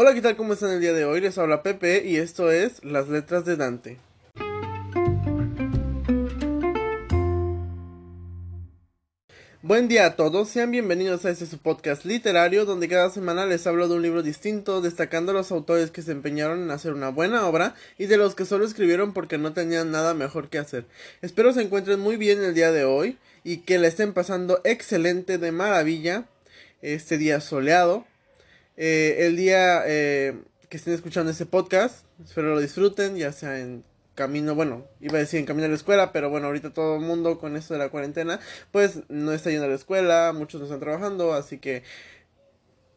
Hola, ¿qué tal? ¿Cómo están el día de hoy? Les habla Pepe y esto es Las Letras de Dante. Buen día a todos, sean bienvenidos a este su podcast literario donde cada semana les hablo de un libro distinto, destacando los autores que se empeñaron en hacer una buena obra y de los que solo escribieron porque no tenían nada mejor que hacer. Espero se encuentren muy bien el día de hoy y que le estén pasando excelente de maravilla este día soleado. Eh, el día eh, que estén escuchando este podcast, espero lo disfruten, ya sea en camino, bueno, iba a decir en camino a la escuela, pero bueno, ahorita todo el mundo con esto de la cuarentena, pues no está yendo a la escuela, muchos no están trabajando, así que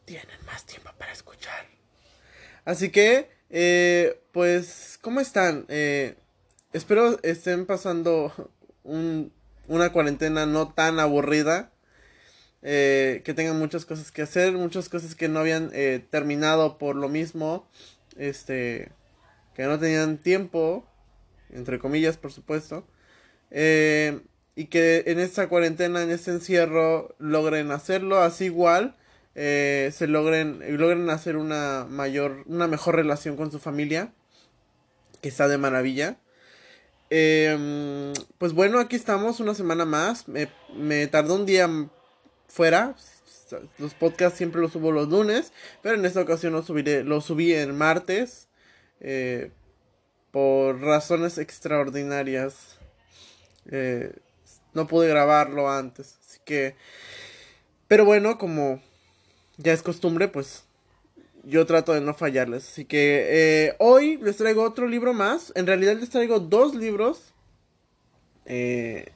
tienen más tiempo para escuchar. Así que, eh, pues, ¿cómo están? Eh, espero estén pasando un, una cuarentena no tan aburrida. Eh, que tengan muchas cosas que hacer, muchas cosas que no habían eh, terminado por lo mismo, este, que no tenían tiempo entre comillas, por supuesto. Eh, y que en esta cuarentena, en este encierro, logren hacerlo así igual. Eh, se logren, logren hacer una mayor, una mejor relación con su familia. Que está de maravilla. Eh, pues bueno, aquí estamos una semana más. Me tardó un día fuera. Los podcasts siempre los subo los lunes. Pero en esta ocasión los subiré, los subí el martes. Eh, por razones extraordinarias eh, no pude grabarlo antes. Así que... Pero bueno, como ya es costumbre, pues yo trato de no fallarles. Así que eh, hoy les traigo otro libro más. En realidad les traigo dos libros. Eh,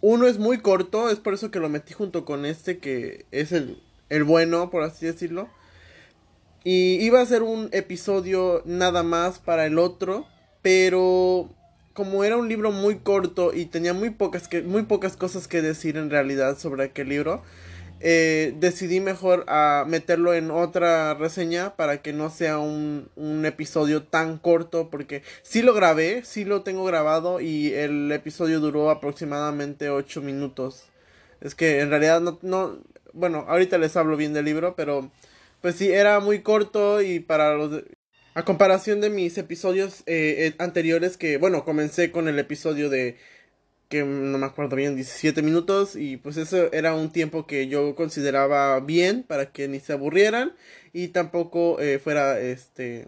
uno es muy corto, es por eso que lo metí junto con este que es el, el bueno, por así decirlo. Y iba a ser un episodio nada más para el otro, pero como era un libro muy corto y tenía muy pocas, que, muy pocas cosas que decir en realidad sobre aquel libro, eh, decidí mejor a meterlo en otra reseña para que no sea un, un, episodio tan corto porque sí lo grabé, sí lo tengo grabado y el episodio duró aproximadamente 8 minutos. Es que en realidad no, no, bueno, ahorita les hablo bien del libro, pero pues sí, era muy corto y para los... A comparación de mis episodios eh, eh, anteriores que, bueno, comencé con el episodio de que no me acuerdo bien, 17 minutos y pues eso era un tiempo que yo consideraba bien para que ni se aburrieran y tampoco eh, fuera este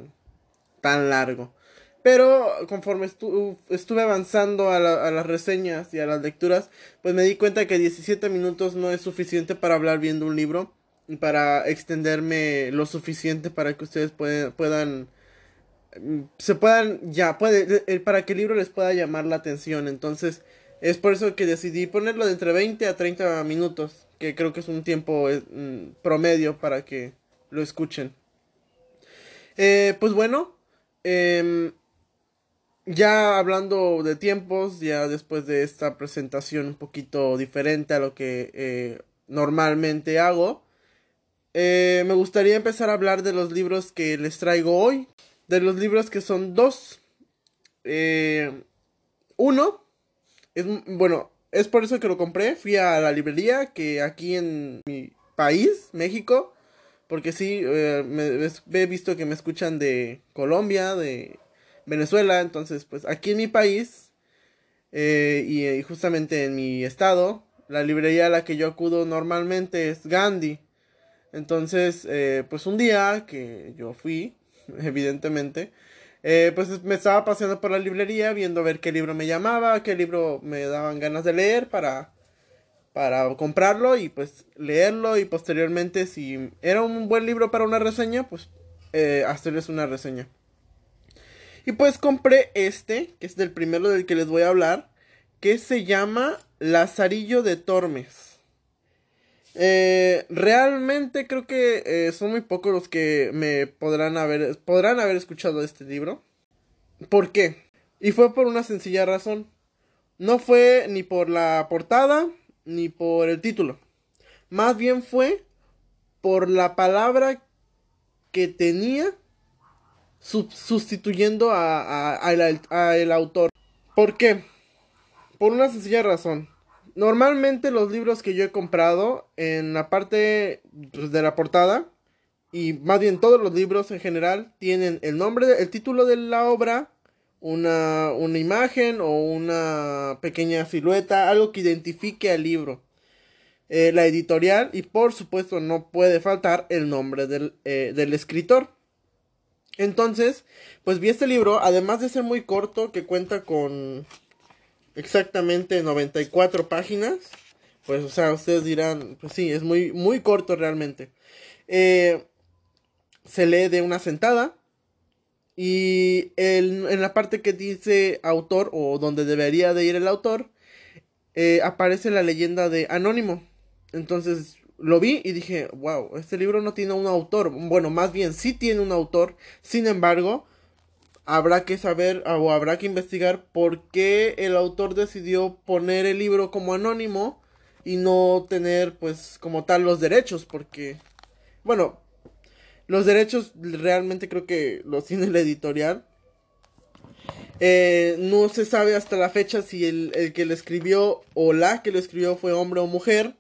tan largo. Pero conforme estu estuve avanzando a, la, a, las reseñas y a las lecturas, pues me di cuenta que 17 minutos no es suficiente para hablar bien de un libro para extenderme lo suficiente para que ustedes puedan se puedan ya puede para que el libro les pueda llamar la atención entonces es por eso que decidí ponerlo de entre 20 a 30 minutos que creo que es un tiempo eh, promedio para que lo escuchen eh, pues bueno eh, ya hablando de tiempos ya después de esta presentación un poquito diferente a lo que eh, normalmente hago me gustaría empezar a hablar de los libros que les traigo hoy. De los libros que son dos. Eh, uno. Es, bueno, es por eso que lo compré. Fui a la librería que aquí en mi país, México. Porque sí, eh, me, he visto que me escuchan de Colombia, de Venezuela. Entonces, pues aquí en mi país. Eh, y, y justamente en mi estado. La librería a la que yo acudo normalmente es Gandhi. Entonces, eh, pues un día que yo fui, evidentemente, eh, pues me estaba paseando por la librería viendo a ver qué libro me llamaba, qué libro me daban ganas de leer para, para comprarlo y pues leerlo y posteriormente si era un buen libro para una reseña, pues eh, hacerles una reseña. Y pues compré este, que es del primero del que les voy a hablar, que se llama Lazarillo de Tormes. Eh, realmente creo que eh, son muy pocos los que me podrán haber, podrán haber escuchado este libro. ¿Por qué? Y fue por una sencilla razón. No fue ni por la portada ni por el título. Más bien fue por la palabra que tenía sustituyendo a, a, a el autor. ¿Por qué? Por una sencilla razón. Normalmente los libros que yo he comprado en la parte pues, de la portada y más bien todos los libros en general tienen el nombre, el título de la obra, una, una imagen o una pequeña silueta, algo que identifique al libro. Eh, la editorial y por supuesto no puede faltar el nombre del, eh, del escritor. Entonces, pues vi este libro, además de ser muy corto, que cuenta con exactamente 94 páginas. Pues, o sea, ustedes dirán, pues sí, es muy, muy corto realmente. Eh, se lee de una sentada. Y en la parte que dice autor o donde debería de ir el autor, eh, aparece la leyenda de Anónimo. Entonces lo vi y dije, wow, este libro no tiene un autor. Bueno, más bien sí tiene un autor. Sin embargo, habrá que saber o habrá que investigar por qué el autor decidió poner el libro como anónimo y no tener pues como tal los derechos. Porque, bueno, los derechos realmente creo que los tiene la editorial. Eh, no se sabe hasta la fecha si el, el, que lo escribió o la que lo escribió fue hombre o mujer.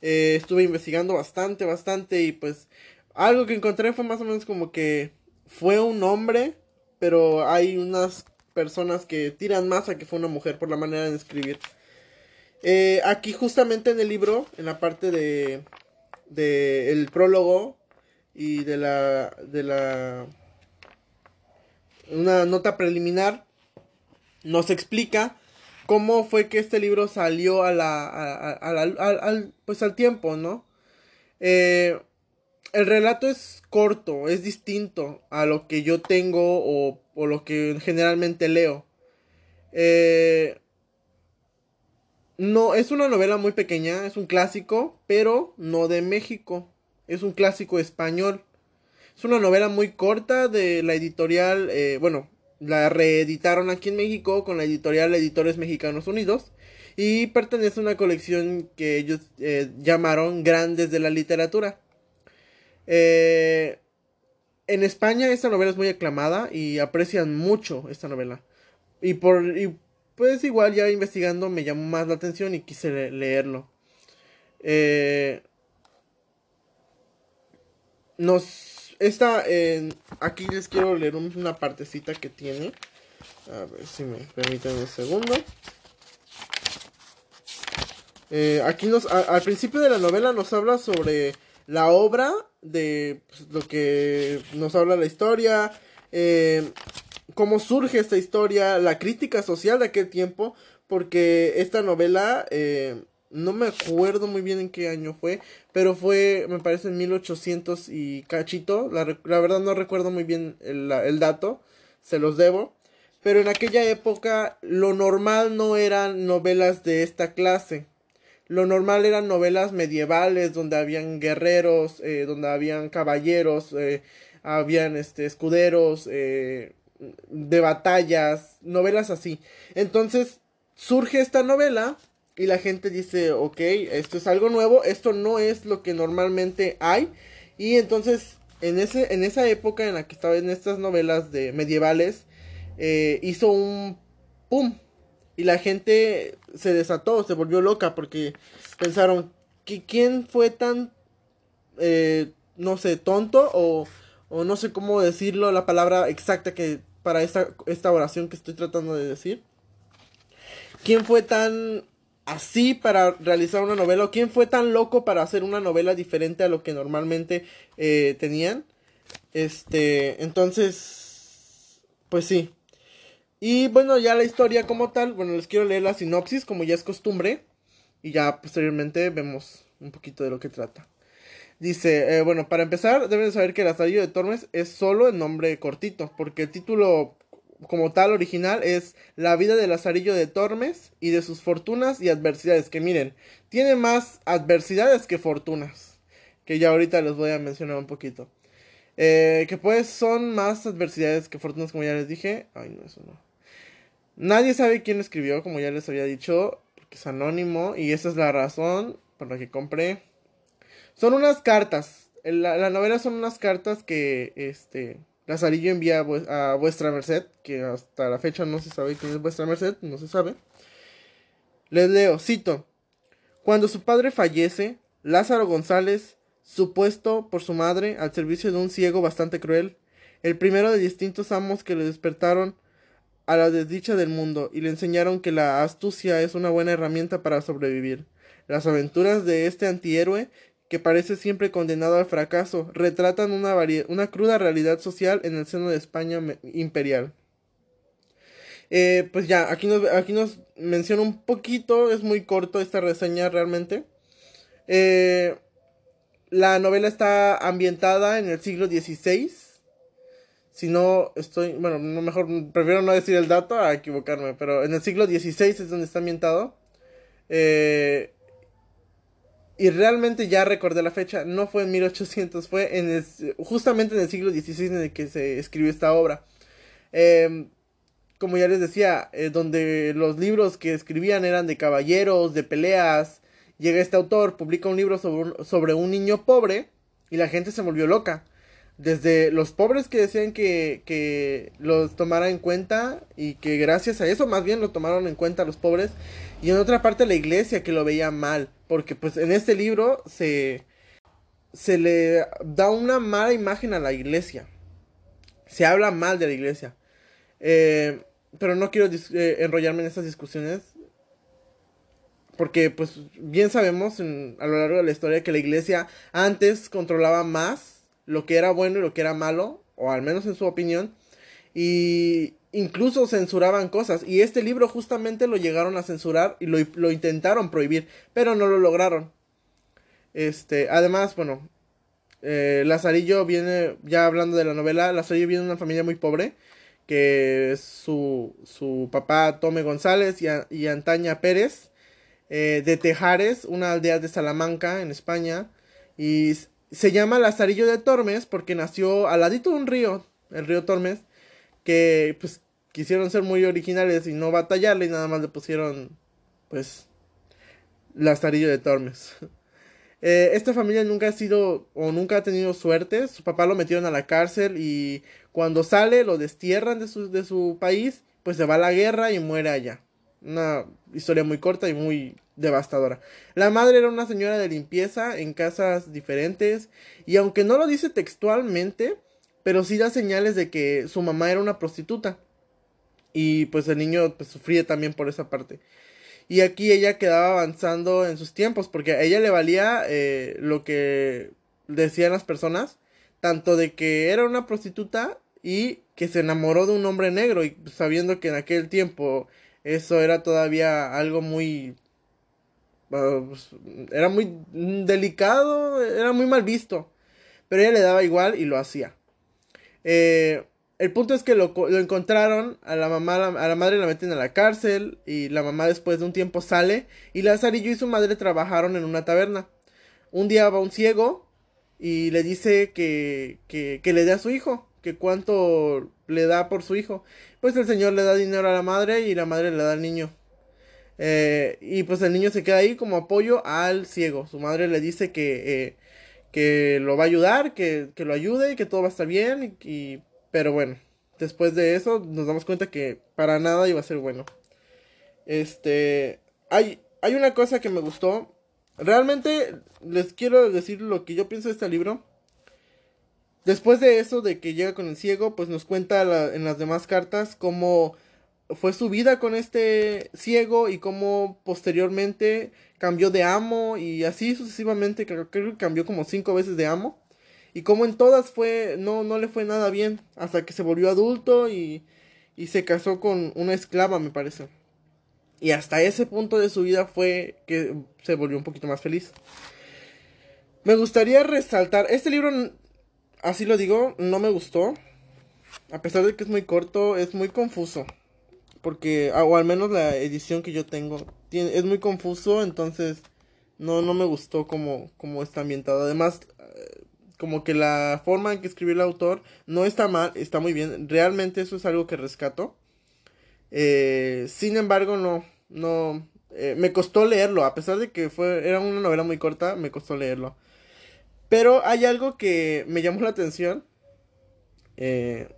Eh, estuve investigando bastante, bastante y pues algo que encontré fue más o menos como que fue un hombre, pero hay unas personas que tiran más a que fue una mujer por la manera de escribir. Eh, aquí justamente en el libro, en la parte de, de el prólogo, y de la de la una nota preliminar nos explica cómo fue que este libro salió a la, al, pues al tiempo no eh, el relato es corto es distinto a lo que yo tengo o, o lo que generalmente leo eh, no es una novela muy pequeña es un clásico pero no de México es un clásico español. Es una novela muy corta de la editorial, eh, bueno, la reeditaron aquí en México con la editorial Editores Mexicanos Unidos y pertenece a una colección que ellos eh, llamaron Grandes de la Literatura. Eh, en España esta novela es muy aclamada y aprecian mucho esta novela. Y por pues igual ya investigando me llamó más la atención y quise leerlo. Eh, nos aquí les quiero leer una partecita que tiene a ver si me permiten un segundo eh, aquí nos al principio de la novela nos habla sobre la obra de pues, lo que nos habla la historia eh, cómo surge esta historia la crítica social de aquel tiempo porque esta novela eh, no me acuerdo muy bien en qué año fue, pero fue, me parece, en 1800 y cachito. La, verdad no recuerdo muy bien el, el, dato, se los debo. Pero en aquella época lo normal no eran novelas de esta clase. Lo normal eran novelas medievales donde habían guerreros, eh, donde habían caballeros, eh, habían este, escuderos, eh, de batallas, novelas así. Entonces surge esta novela y la gente dice, ok, esto es algo nuevo, esto no es lo que normalmente hay. Y entonces, en, ese, en esa época en la que estaba en estas novelas de medievales, eh, hizo un pum. Y la gente se desató, se volvió loca porque pensaron, que ¿quién fue tan, eh, no sé, tonto o, o no sé cómo decirlo, la palabra exacta que para esta, esta oración que estoy tratando de decir? ¿Quién fue tan así para realizar una novela? ¿O quién fue tan loco para hacer una novela diferente a lo que normalmente eh, tenían? Este, entonces, pues sí. Y bueno, ya la historia como tal, bueno, les quiero leer la sinopsis como ya es costumbre. Y ya posteriormente vemos un poquito de lo que trata. Dice, eh, bueno, para empezar, deben saber que el asallo de Tormes es solo el nombre cortito, porque el título como tal original es La vida de Lazarillo de Tormes y de sus fortunas y adversidades. Que miren, tiene más adversidades que fortunas. Que ya ahorita les voy a mencionar un poquito. Eh, que pues son más adversidades que fortunas, como ya les dije. Ay, no, eso no. Nadie sabe quién escribió, como ya les había dicho, porque es anónimo. Y esa es la razón por la que compré. Son unas cartas. La, la novela son unas cartas que, este, Lazarillo envía a, vuestra merced, que hasta la fecha no se sabe quién es vuestra merced, no se sabe. Les leo, cito. Cuando su padre fallece, Lázaro González supuesto por su madre al servicio de un ciego bastante cruel, el primero de distintos amos que le despertaron a la desdicha del mundo y le enseñaron que la astucia es una buena herramienta para sobrevivir. Las aventuras de este antihéroe, que parece siempre condenado al fracaso, retratan una, una cruda realidad social en el seno de España imperial. Eh, pues ya, aquí nos, aquí nos menciona un poquito, es muy corto esta reseña realmente. Eh, la novela está ambientada en el siglo XVI. Si no estoy, bueno, no mejor, prefiero no decir el dato a equivocarme, pero en el siglo XVI es donde está ambientado. Eh, y realmente ya recordé la fecha, no fue en 1800, fue en el, justamente en el siglo XVI en el que se escribió esta obra. Eh, como ya les decía, eh, donde los libros que escribían eran de caballeros, de peleas. Llega este autor, publica un libro sobre un, sobre un niño pobre y la gente se volvió loca. Desde los pobres que decían que, que los tomara en cuenta y que gracias a eso más bien lo tomaron en cuenta los pobres. Y en otra parte la iglesia que lo veía mal. Porque pues en este libro se, se le da una mala imagen a la iglesia. Se habla mal de la iglesia. Eh, pero no quiero eh, enrollarme en estas discusiones. Porque, pues, bien sabemos a lo largo de la historia que la iglesia antes controlaba más lo que era bueno y lo que era malo, o al menos en su opinión, y incluso censuraban cosas. Y este libro justamente lo llegaron a censurar y lo, intentaron prohibir, pero no lo lograron. Este, además, bueno, eh, Lazarillo viene, ya hablando de la novela, Lazarillo viene de una familia muy pobre que es su, su papá Tome González y, Antaña Pérez, eh, de Tejares, una aldea de Salamanca, en España, y se llama Lazarillo de Tormes porque nació al ladito de un río, el río Tormes, que pues quisieron ser muy originales y no batallarle y nada más le pusieron pues Lazarillo de Tormes. Eh, esta familia nunca ha sido o nunca ha tenido suerte. Su papá lo metieron a la cárcel y cuando sale lo destierran de su, de su país, pues se va a la guerra y muere allá. Una historia muy corta y muy devastadora. La madre era una señora de limpieza en casas diferentes y aunque no lo dice textualmente, pero sí da señales de que su mamá era una prostituta. Y pues el niño pues, sufría también por esa parte. Y aquí ella quedaba avanzando en sus tiempos, porque a ella le valía eh, lo que decían las personas, tanto de que era una prostituta y que se enamoró de un hombre negro, y sabiendo que en aquel tiempo eso era todavía algo muy... Ah, pues, era muy delicado, era muy mal visto, pero ella le daba igual y lo hacía. Eh, el punto es que lo, encontraron, a la mamá, a la madre la meten a la cárcel y la mamá después de un tiempo sale y Lazarillo y su madre trabajaron en una taberna. Un día va un ciego y le dice que, que, que le dé a su hijo, que cuánto le da por su hijo. Pues el señor le da dinero a la madre y la madre le da al niño. Eh, y pues el niño se queda ahí como apoyo al ciego. Su madre le dice que, eh, que lo va a ayudar, que, que, lo ayude y que todo va a estar bien y pero bueno, después de eso nos damos cuenta que para nada iba a ser bueno. Este, hay, hay una cosa que me gustó. Realmente les quiero decir lo que yo pienso de este libro. Después de eso, de que llega con el ciego, pues nos cuenta en las demás cartas cómo fue su vida con este ciego y cómo posteriormente cambió de amo y así sucesivamente, creo que cambió como cinco veces de amo. Y como en todas fue, no, no le fue nada bien, hasta que se volvió adulto y, y se casó con una esclava, me parece. Y hasta ese punto de su vida fue que se volvió un poquito más feliz. Me gustaría resaltar, este libro, así lo digo, no me gustó. A pesar de que es muy corto, es muy confuso. Porque, o al menos la edición que yo tengo, es muy confuso, entonces no, no me gustó como, está ambientado. Además, como que la forma en que escribió el autor no está mal, está muy bien. Realmente eso es algo que rescato. Eh, sin embargo, no, no, eh, me costó leerlo, a pesar de que fue, era una novela muy corta, me costó leerlo. Pero hay algo que me llamó la atención. Eh,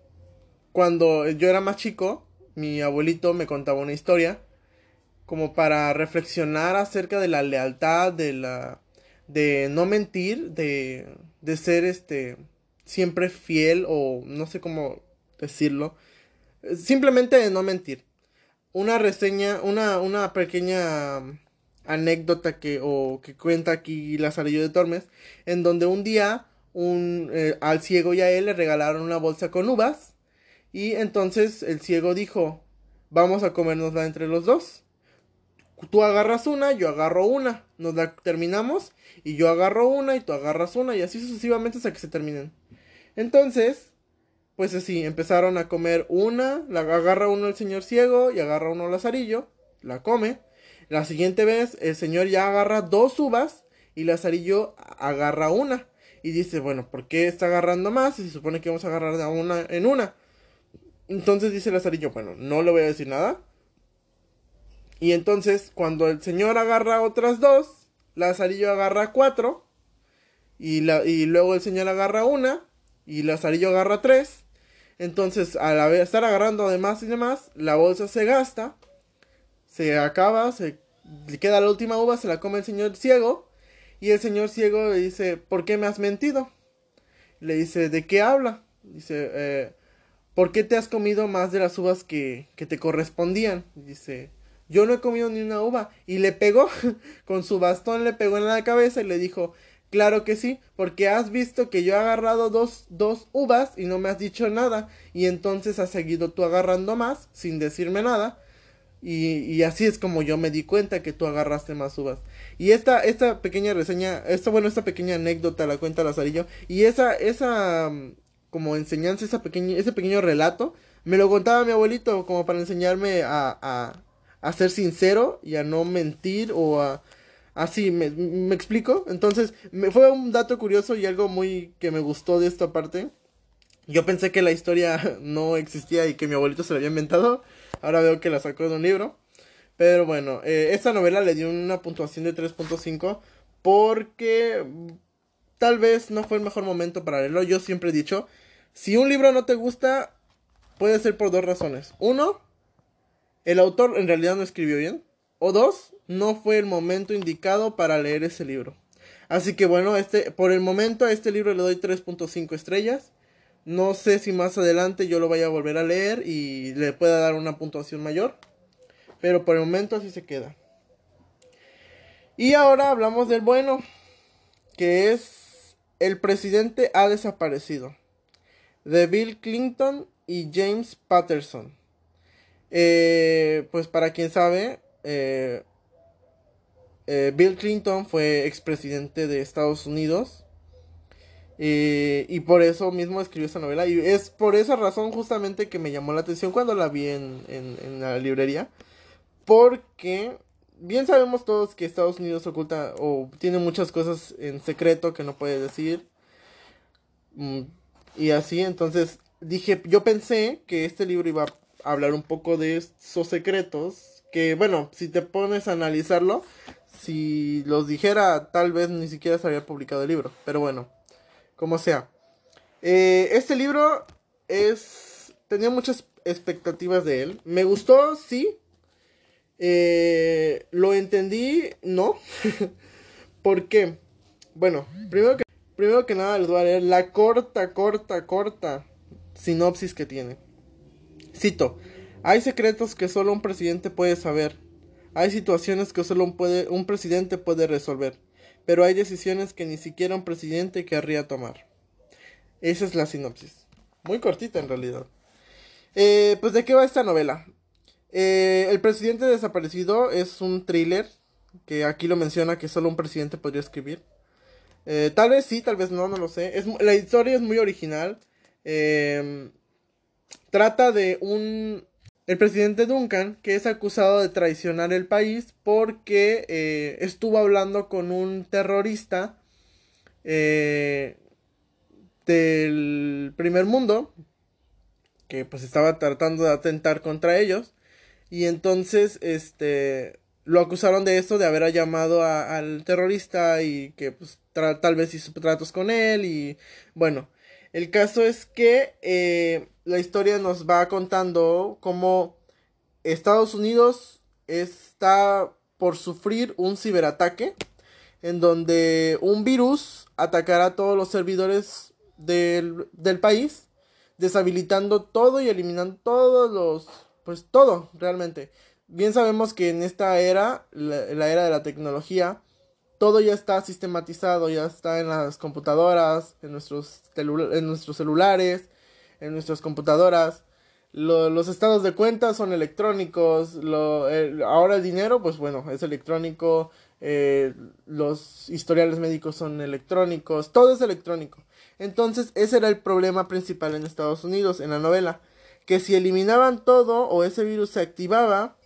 cuando yo era más chico, mi abuelito me contaba una historia como para reflexionar acerca de la lealtad, de la de no mentir, de, de ser este siempre fiel o no sé cómo decirlo, simplemente de no mentir. Una reseña, una, una pequeña anécdota que, o que cuenta aquí Lazarillo de Tormes, en donde un día un, eh, al ciego y a él le regalaron una bolsa con uvas y entonces el ciego dijo, vamos a comérnosla entre los dos. Tú agarras una, yo agarro una, nos la terminamos y yo agarro una y tú agarras una y así sucesivamente hasta que se terminen. Entonces, pues así, empezaron a comer una, la agarra uno el señor ciego y agarra uno Lazarillo, la come. La siguiente vez el señor ya agarra dos uvas y Lazarillo agarra una. Y dice, bueno, ¿por qué está agarrando más? Si se supone que vamos a agarrar de una en una. Entonces dice Lazarillo, bueno, no le voy a decir nada. Y entonces, cuando el señor agarra otras dos, Lazarillo agarra cuatro. Y, la, y luego el señor agarra una. Y Lazarillo agarra tres. Entonces, al estar agarrando de más y demás, la bolsa se gasta. Se acaba, se le queda la última uva, se la come el señor ciego. Y el señor ciego le dice, ¿por qué me has mentido? Le dice, ¿de qué habla? Dice, eh, ¿por qué te has comido más de las uvas que, que te correspondían? Dice, yo no he comido ni una uva. Y le pegó, con su bastón le pegó en la cabeza y le dijo, claro que sí, porque has visto que yo he agarrado dos, dos uvas y no me has dicho nada. Y entonces has seguido tú agarrando más sin decirme nada. Y, y, así es como yo me di cuenta que tú agarraste más uvas. Y esta, esta pequeña reseña, esta, bueno, esta pequeña anécdota la cuenta Lazarillo. Y esa, esa, como enseñanza, esa pequeña, ese pequeño relato, me lo contaba mi abuelito como para enseñarme a, a, a ser sincero y a no mentir o a... Así, me, me explico. Entonces, me, fue un dato curioso y algo muy que me gustó de esta parte. Yo pensé que la historia no existía y que mi abuelito se la había inventado. Ahora veo que la sacó de un libro. Pero bueno, eh, esta novela le dio una puntuación de 3.5 porque tal vez no fue el mejor momento para leerlo. Yo siempre he dicho, si un libro no te gusta, puede ser por dos razones. Uno, el autor en realidad no escribió bien. O dos, no fue el momento indicado para leer ese libro. Así que bueno, este, por el momento a este libro le doy 3.5 estrellas. No sé si más adelante yo lo vaya a volver a leer y le pueda dar una puntuación mayor. Pero por el momento así se queda. Y ahora hablamos del bueno, que es El presidente ha desaparecido de Bill Clinton y James Patterson. Eh, pues para quien sabe, eh, eh, Bill Clinton fue expresidente de Estados Unidos. Y por eso mismo escribió esta novela. Y es por esa razón justamente que me llamó la atención cuando la vi en, en la librería. Porque bien sabemos todos que Estados Unidos oculta o tiene muchas cosas en secreto que no puede decir. Mm, y así, entonces dije, yo pensé que este libro iba a hablar un poco de esos secretos, que bueno, si te pones a analizarlo, si los dijera, tal vez ni siquiera se había publicado el libro, pero bueno, como sea. Eh, este libro es, tenía muchas expectativas de él, me gustó, sí, eh, lo entendí, no, ¿por qué? Bueno, primero que Primero que nada les voy a leer la corta, corta, corta sinopsis que tiene. Cito, hay secretos que solo un presidente puede saber. Hay situaciones que solo un, puede, un presidente puede resolver. Pero hay decisiones que ni siquiera un presidente querría tomar. Esa es la sinopsis. Muy cortita en realidad. Eh, pues de qué va esta novela. Eh, el presidente desaparecido es un thriller que aquí lo menciona que solo un presidente podría escribir. Eh, tal vez sí, tal vez no, no lo sé. La historia es muy original. Em, trata de un... El presidente Duncan, que es acusado de traicionar el país porque eh, estuvo hablando con un terrorista eh, del primer mundo, que pues estaba tratando de atentar contra ellos. Y entonces, este, lo acusaron de esto, de haber llamado al terrorista y que pues tal vez hizo tratos con él y bueno, el caso es que eh, la historia nos va contando cómo Estados Unidos está por sufrir un ciberataque. en donde un virus atacará a todos los servidores del, del país, deshabilitando todo y eliminando todos los, pues todo realmente. Bien sabemos que en esta era, la, la era de la tecnología, todo ya está sistematizado, ya está en las computadoras, en nuestros, en nuestros celulares, en nuestras computadoras. los estados de cuenta son electrónicos. Lo, ahora el dinero, pues bueno, es electrónico. Eh, los historiales médicos son electrónicos. Todo es electrónico. Entonces, ese era el problema principal en Estados Unidos, en la novela. Que si eliminaban todo o ese virus se activaba,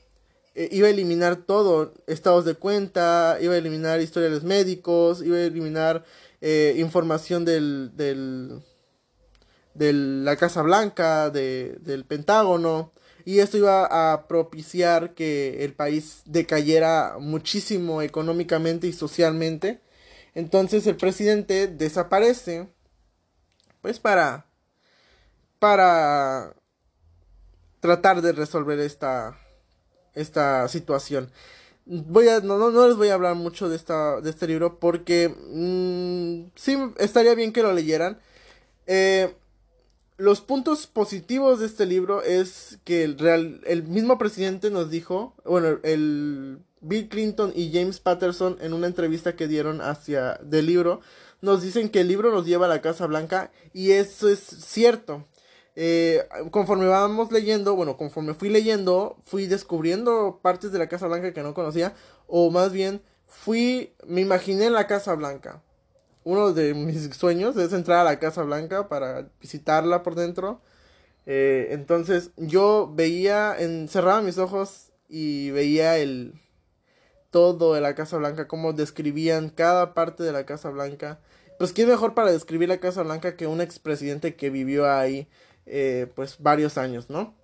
eh, iba a eliminar todo, estados de cuenta, iba a eliminar historiales médicos, iba a eliminar eh, información del, del, de la Casa Blanca, de, del Pentágono, y esto iba a propiciar que el país decayera muchísimo económicamente y socialmente. Entonces el presidente desaparece, pues para, para tratar de resolver esta, esta situación. Voy a, no, no, les voy a hablar mucho de, esta, de este libro porque mm, sí estaría bien que lo leyeran. Eh, los puntos positivos de este libro es que el, real, el mismo presidente nos dijo, bueno, el Bill Clinton y James Patterson en una entrevista que dieron hacia del libro, nos dicen que el libro nos lleva a la Casa Blanca y eso es cierto. Eh, conforme vamos leyendo, bueno, conforme fui leyendo, fui descubriendo partes de la Casa Blanca que no conocía, o más bien, fui, me imaginé la Casa Blanca. Uno de mis sueños es entrar a la Casa Blanca para visitarla por dentro. Eh, entonces yo veía, cerraba mis ojos y veía el todo de la Casa Blanca, cómo describían cada parte de la Casa Blanca. Pues qué mejor para describir la Casa Blanca que un expresidente que vivió ahí eh, pues varios años, ¿no?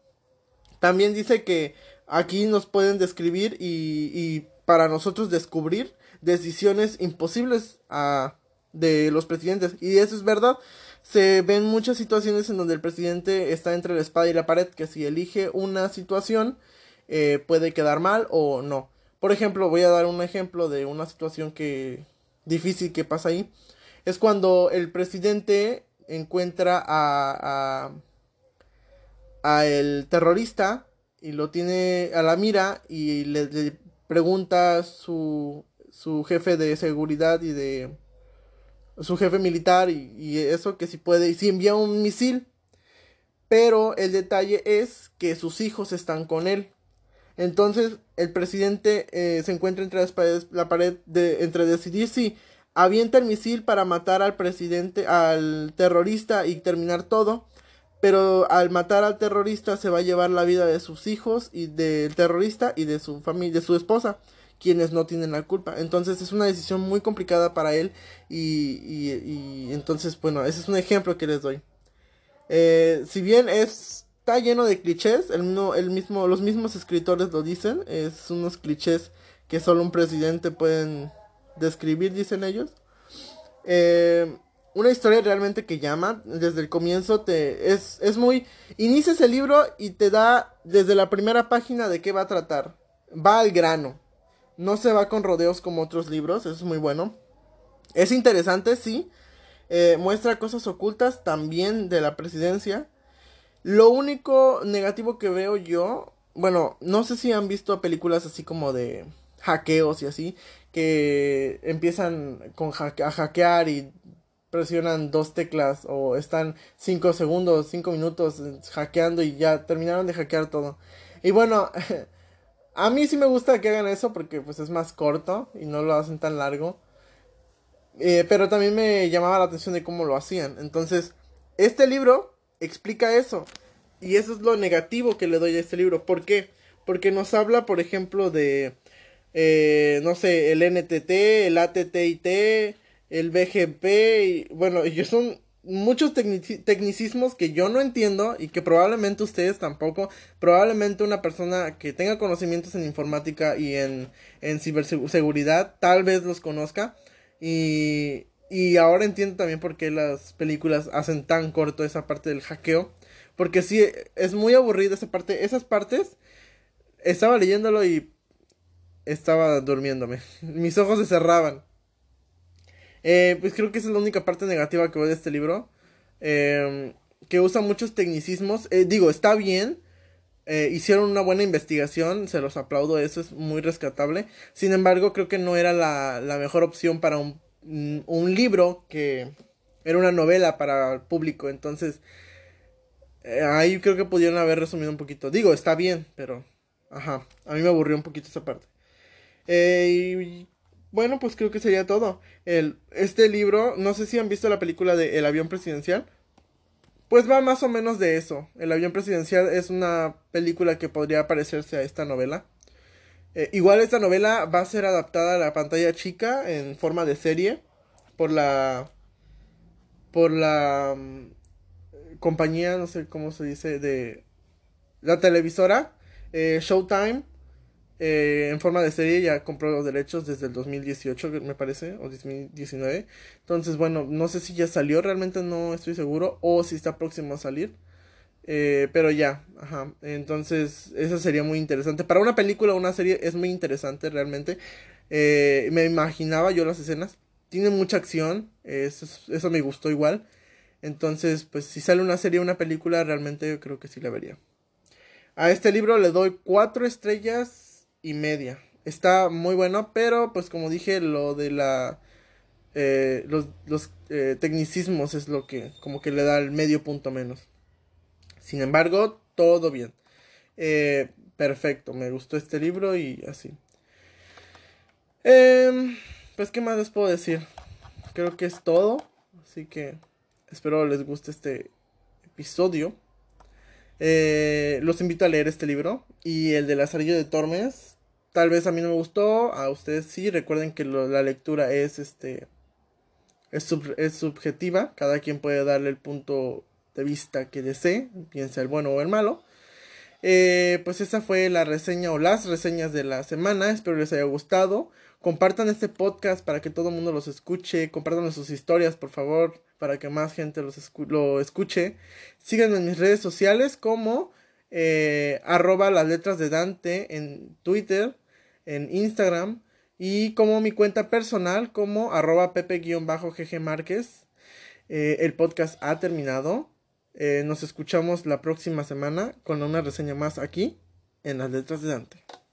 También dice que aquí nos pueden describir y, para nosotros descubrir decisiones imposibles a, de los presidentes. Y eso es verdad. Se ven muchas situaciones en donde el presidente está entre la espada y la pared, que si elige una situación eh, puede quedar mal o no. Por ejemplo, voy a dar un ejemplo de una situación que difícil que pasa ahí. Es cuando el presidente encuentra a a el terrorista y lo tiene a la mira y le, pregunta su, su jefe de seguridad y de su jefe militar y, eso que si puede y si envía un misil. Pero el detalle es que sus hijos están con él. Entonces el presidente eh, se encuentra entre la pared de entre decidir si avienta el misil para matar al presidente al terrorista y terminar todo. Pero al matar al terrorista se va a llevar la vida de sus hijos y del terrorista y de su familia, de su esposa, quienes no tienen la culpa. Entonces es una decisión muy complicada para él y, y, entonces, bueno, ese es un ejemplo que les doy. Eh, si bien está lleno de clichés, el, el mismo, los mismos escritores lo dicen, es unos clichés que solo un presidente pueden describir, dicen ellos. Eh, una historia realmente que llama desde el comienzo te es, es muy inicias el libro y te da desde la primera página de qué va a tratar va al grano no se va con rodeos como otros libros eso es muy bueno. Es interesante sí. Eh, muestra cosas ocultas también de la presidencia. Lo único negativo que veo yo bueno no sé si han visto películas así como de hackeos y así que empiezan con a hackear y presionan dos teclas o están cinco segundos, cinco minutos hackeando y ya terminaron de hackear todo. Y bueno, a mí sí me gusta que hagan eso porque pues es más corto y no lo hacen tan largo. Eh, pero también me llamaba la atención de cómo lo hacían. Entonces, este libro explica eso. Y eso es lo negativo que le doy a este libro. ¿Por qué? Porque nos habla, por ejemplo, de, eh, no sé, el NTT, el ATTIT, el BGP, y, bueno, y son muchos tecnicismos que yo no entiendo y que probablemente ustedes tampoco, probablemente una persona que tenga conocimientos en informática y en, en ciberseguridad tal vez los conozca. Y, y ahora entiendo también por qué las películas hacen tan corto esa parte del hackeo, porque sí, es muy aburrida esa parte, esas partes, estaba leyéndolo y estaba durmiéndome, mis ojos se cerraban Eh, pues creo que esa es la única parte negativa que veo de este libro. Em, que usa muchos tecnicismos. Eh, digo, está bien. Eh, hicieron una buena investigación, se los aplaudo, eso es muy rescatable. Sin embargo, creo que no era la, mejor opción para un, un, libro que era una novela para el público. Entonces, ahí creo que pudieron haber resumido un poquito. Digo, está bien, pero... Ajá, a mí me aburrió un poquito esa parte. y bueno, pues creo que sería todo. El, este libro, no sé si han visto la película de El avión presidencial. Pues va más o menos de eso. El avión presidencial es una película que podría parecerse a esta novela. Eh, igual esta novela va a ser adaptada a la pantalla chica en forma de serie por la por la mm, compañía, no sé cómo se dice, de la televisora eh, Showtime eh, en forma de serie ya compró los derechos desde el 2018, me parece, o 2019. Entonces, bueno, no sé si ya salió, realmente no estoy seguro, o si está próximo a salir. Eh, pero ya, ajá. Entonces, eso sería muy interesante. Para una película o una serie es muy interesante realmente. Eh, me imaginaba yo las escenas. Tiene mucha acción, eso, eso me gustó igual. Entonces, pues si sale una serie o una película, realmente creo que sí la vería. A este libro le doy cuatro estrellas y media. Está muy bueno, pero pues como dije, lo de la... Eh, los, los eh, tecnicismos es lo que como que le da el medio punto menos. Sin embargo, todo bien. Eh, perfecto, me gustó este libro y así. Em, pues, ¿qué más les puedo decir? Creo que es todo. Así que espero les guste este episodio. los invito a leer este libro. Y el de Lazarillo de Tormes Tal vez a mí no me gustó, a ustedes sí. Recuerden que la lectura es este es, subjetiva, cada quien puede darle el punto de vista que desee, piensa el bueno o el malo. Eh, pues esa fue la reseña o las reseñas de la semana. Espero les haya gustado. Compartan este podcast para que todo el mundo los escuche. Compartan sus historias, por favor, para que más gente los lo escuche. Síganme en mis redes sociales como eh, arroba las letras de Dante en Twitter en Instagram y como mi cuenta personal como arroba pepe-gg Márquez. Eh, el podcast ha terminado. Eh, nos escuchamos la próxima semana con una reseña más aquí en las letras de Dante.